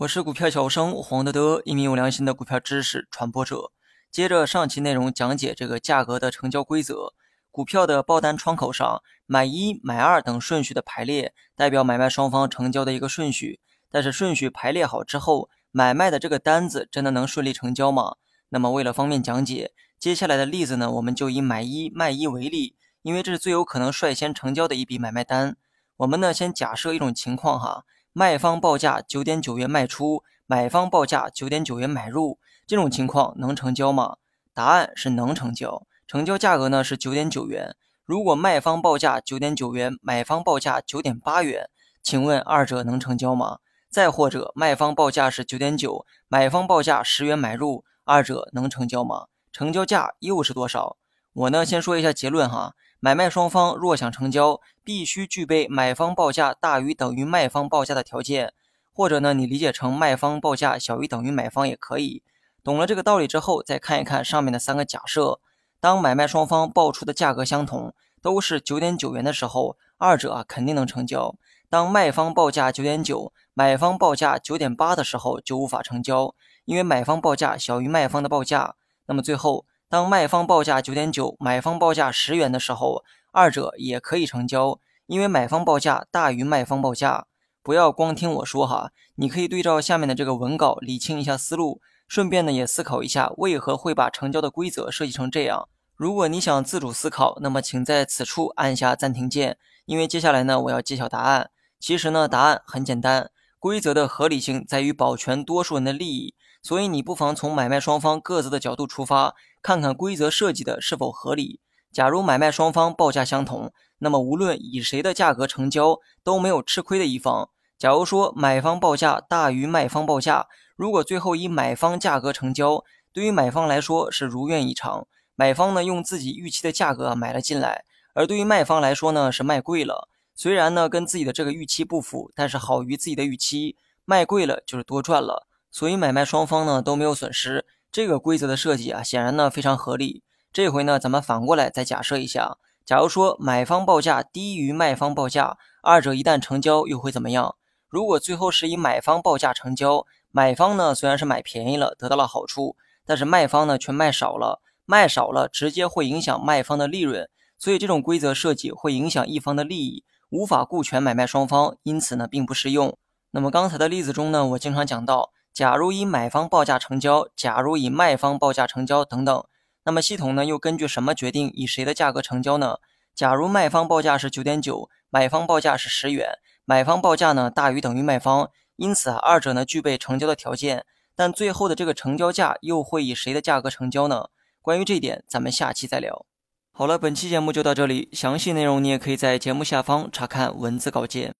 我是股票小生黄德德，一名有良心的股票知识传播者。接着上期内容讲解这个价格的成交规则。股票的报单窗口上，买一、买二等顺序的排列，代表买卖双方成交的一个顺序。但是顺序排列好之后，买卖的这个单子真的能顺利成交吗？那么为了方便讲解，接下来的例子呢，我们就以买一卖一为例，因为这是最有可能率先成交的一笔买卖单。我们呢先假设一种情况哈。卖方报价九点九元卖出，买方报价九点九元买入，这种情况能成交吗？答案是能成交，成交价格呢是九点九元。如果卖方报价九点九元，买方报价九点八元，请问二者能成交吗？再或者卖方报价是九点九，买方报价十元买入，二者能成交吗？成交价又是多少？我呢先说一下结论哈。买卖双方若想成交，必须具备买方报价大于等于卖方报价的条件，或者呢，你理解成卖方报价小于等于买方也可以。懂了这个道理之后，再看一看上面的三个假设：当买卖双方报出的价格相同，都是九点九元的时候，二者啊肯定能成交；当卖方报价九点九，买方报价九点八的时候，就无法成交，因为买方报价小于卖方的报价。那么最后。当卖方报价九点九，买方报价十元的时候，二者也可以成交，因为买方报价大于卖方报价。不要光听我说哈，你可以对照下面的这个文稿理清一下思路，顺便呢也思考一下为何会把成交的规则设计成这样。如果你想自主思考，那么请在此处按下暂停键，因为接下来呢我要揭晓答案。其实呢答案很简单，规则的合理性在于保全多数人的利益。所以你不妨从买卖双方各自的角度出发，看看规则设计的是否合理。假如买卖双方报价相同，那么无论以谁的价格成交，都没有吃亏的一方。假如说买方报价大于卖方报价，如果最后以买方价格成交，对于买方来说是如愿以偿，买方呢用自己预期的价格买了进来；而对于卖方来说呢是卖贵了，虽然呢跟自己的这个预期不符，但是好于自己的预期，卖贵了就是多赚了。所以买卖双方呢都没有损失，这个规则的设计啊，显然呢非常合理。这回呢，咱们反过来再假设一下，假如说买方报价低于卖方报价，二者一旦成交又会怎么样？如果最后是以买方报价成交，买方呢虽然是买便宜了，得到了好处，但是卖方呢却卖少了，卖少了直接会影响卖方的利润，所以这种规则设计会影响一方的利益，无法顾全买卖双方，因此呢并不适用。那么刚才的例子中呢，我经常讲到。假如以买方报价成交，假如以卖方报价成交等等，那么系统呢又根据什么决定以谁的价格成交呢？假如卖方报价是九点九，买方报价是十元，买方报价呢大于等于卖方，因此啊二者呢具备成交的条件，但最后的这个成交价又会以谁的价格成交呢？关于这点，咱们下期再聊。好了，本期节目就到这里，详细内容你也可以在节目下方查看文字稿件。